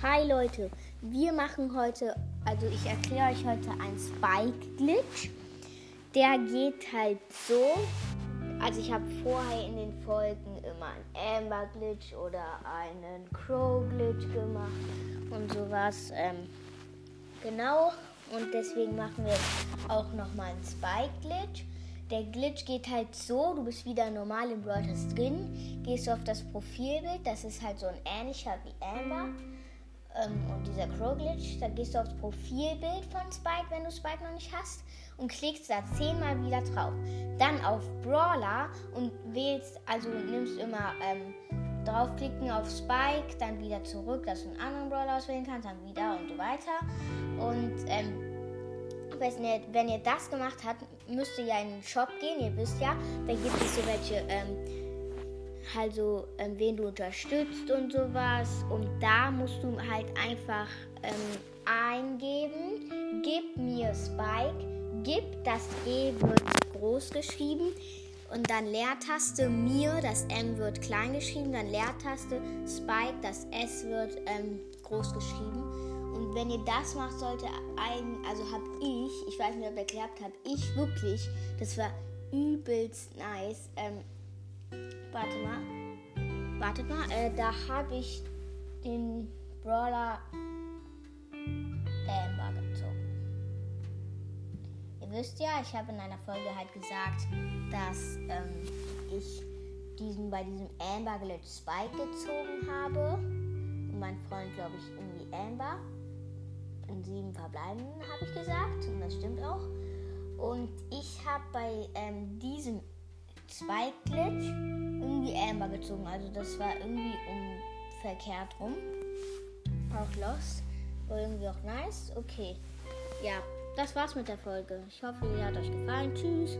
Hi Leute, wir machen heute, also ich erkläre euch heute einen Spike-Glitch. Der geht halt so, also ich habe vorher in den Folgen immer einen Amber-Glitch oder einen Crow-Glitch gemacht und sowas. Ähm, genau, und deswegen machen wir auch nochmal einen Spike-Glitch. Der Glitch geht halt so, du bist wieder normal im Broadcast drin, gehst auf das Profilbild, das ist halt so ein ähnlicher wie Amber ähm, und dieser Crow-Glitch, dann gehst du aufs Profilbild von Spike, wenn du Spike noch nicht hast und klickst da zehnmal wieder drauf. Dann auf Brawler und wählst, also nimmst immer ähm, draufklicken auf Spike, dann wieder zurück, dass du einen anderen Brawler auswählen kannst, dann wieder und so weiter. Und ähm, wenn ihr, wenn ihr das gemacht habt, müsst ihr ja in den Shop gehen. Ihr wisst ja, da gibt es so welche, ähm, also ähm, wen du unterstützt und sowas. Und da musst du halt einfach ähm, eingeben, gib mir Spike, gib, das E wird groß geschrieben. Und dann Leertaste mir, das M wird klein geschrieben, dann Leertaste Spike, das S wird ähm, groß geschrieben. Und wenn ihr das macht, sollte ein, also habe ich, ich weiß nicht, ob ihr geklappt habt, ich wirklich, das war übelst nice. Ähm, warte mal, wartet mal, äh, da habe ich den Brawler Amber gezogen. Ihr wisst ja, ich habe in einer Folge halt gesagt, dass ähm, ich diesen bei diesem Amber Glitch Spike gezogen habe. Und mein Freund, glaube ich, irgendwie Amber in sieben verbleiben, habe ich gesagt. Und das stimmt auch. Und ich habe bei ähm, diesem Spike-Glitch irgendwie Amber gezogen. Also das war irgendwie um verkehrt rum. Auch lost. War irgendwie auch nice. Okay. Ja, das war's mit der Folge. Ich hoffe, sie hat euch gefallen. Tschüss.